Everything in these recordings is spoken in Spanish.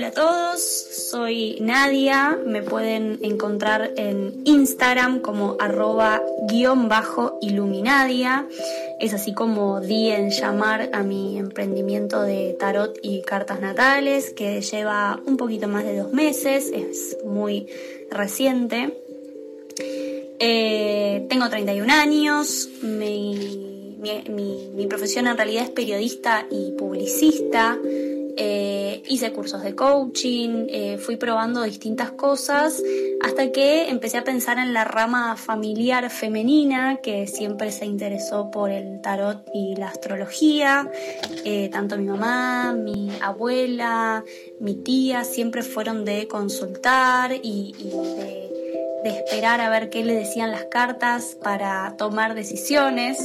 Hola a todos, soy Nadia, me pueden encontrar en Instagram como arroba guion bajo iluminadia, es así como di en llamar a mi emprendimiento de tarot y cartas natales que lleva un poquito más de dos meses, es muy reciente. Eh, tengo 31 años, mi, mi profesión en realidad es periodista y publicista. Eh, hice cursos de coaching, eh, fui probando distintas cosas hasta que empecé a pensar en la rama familiar femenina que siempre se interesó por el tarot y la astrología. Eh, tanto mi mamá, mi abuela, mi tía siempre fueron de consultar y, de de esperar a ver qué le decían las cartas para tomar decisiones.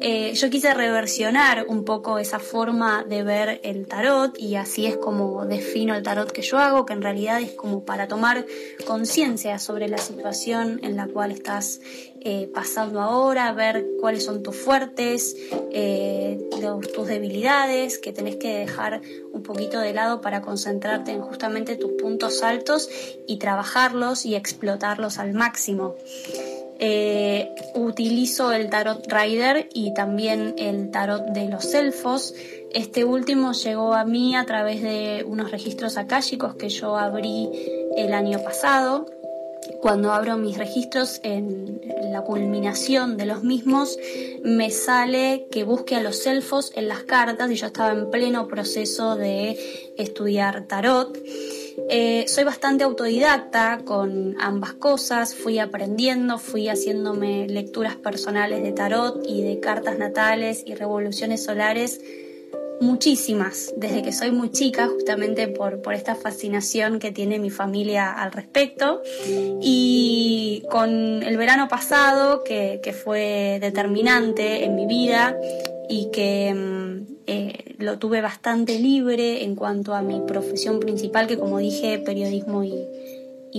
Eh, yo quise reversionar un poco esa forma de ver el tarot y así es como defino el tarot que yo hago, que en realidad es como para tomar conciencia sobre la situación en la cual estás eh, pasando ahora, ver cuáles son tus fuertes, eh, tus debilidades, que tenés que dejar un poquito de lado para concentrarte en justamente tus puntos altos y trabajarlos y explotarlos al máximo. Eh, utilizo el tarot Rider y también el tarot de los elfos. Este último llegó a mí a través de unos registros akáshicos que yo abrí el año pasado. Cuando abro mis registros en la culminación de los mismos, me sale que busque a los elfos en las cartas y yo estaba en pleno proceso de estudiar tarot. Eh, soy bastante autodidacta con ambas cosas, fui aprendiendo, fui haciéndome lecturas personales de tarot y de cartas natales y revoluciones solares, muchísimas, desde que soy muy chica, justamente por, por esta fascinación que tiene mi familia al respecto. Y con el verano pasado, que, que fue determinante en mi vida y que mm, eh, lo tuve bastante libre en cuanto a mi profesión principal, que como dije, periodismo y,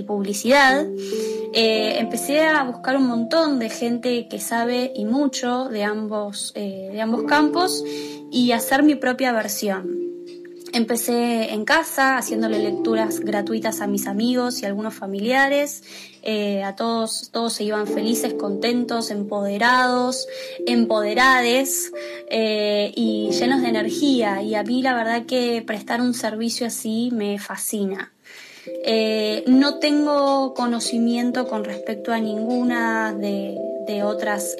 publicidad. Eh, empecé a buscar un montón de gente que sabe y mucho de ambos, eh, de ambos campos y hacer mi propia versión. Empecé en casa haciéndole lecturas gratuitas a mis amigos y algunos familiares. Eh, a todos, todos se iban felices, contentos, empoderados, empoderades eh, y llenos de energía. Y a mí la verdad que prestar un servicio así me fascina. Eh, no tengo conocimiento con respecto a ninguna de, otras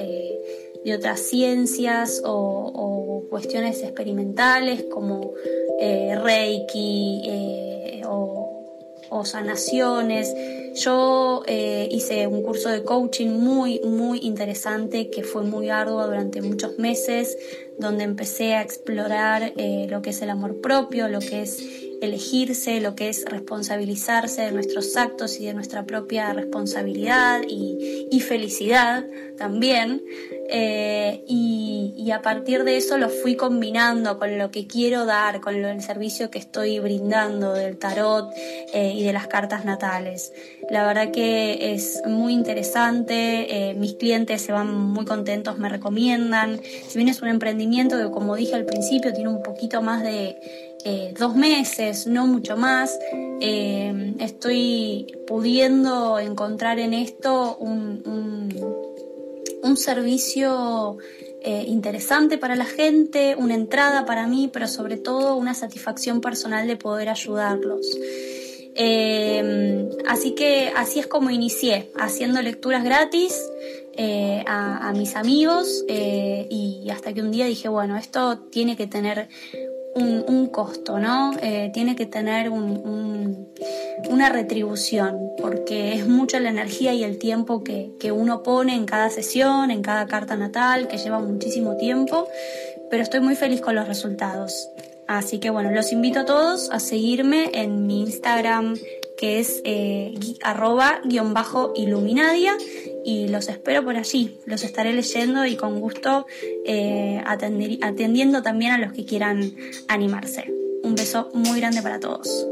de otras ciencias o, cuestiones experimentales como eh, Reiki eh, o, sanaciones. Yo eh, hice un curso de coaching muy, muy interesante que fue muy arduo durante muchos meses, donde empecé a explorar lo que es el amor propio, lo que es elegirse, lo que es responsabilizarse de nuestros actos y de nuestra propia responsabilidad y, felicidad también. Eh, y, a partir de eso lo fui combinando con lo que quiero dar, con el servicio que estoy brindando del tarot eh, y de las cartas natales. La verdad que es muy interesante, eh, mis clientes se van muy contentos, me recomiendan. Si bien es un emprendimiento que como dije al principio tiene un poquito más de eh, dos meses, no mucho más, eh, estoy pudiendo encontrar en esto un, servicio eh, interesante para la gente, una entrada para mí, pero sobre todo una satisfacción personal de poder ayudarlos. así que así es como inicié, haciendo lecturas gratis. a, a, mis amigos y hasta que un día dije, bueno, esto tiene que tener un, costo, ¿no? Eh, tiene que tener una retribución, porque es mucha la energía y el tiempo que, que uno pone en cada sesión, en cada carta natal, que lleva muchísimo tiempo, pero estoy muy feliz con los resultados. Así que bueno, los invito a todos a seguirme en mi Instagram que es eh, arroba guion bajo iluminadia y los espero por allí. Los estaré leyendo y con gusto eh, atendiendo también a los que quieran animarse. Un beso muy grande para todos.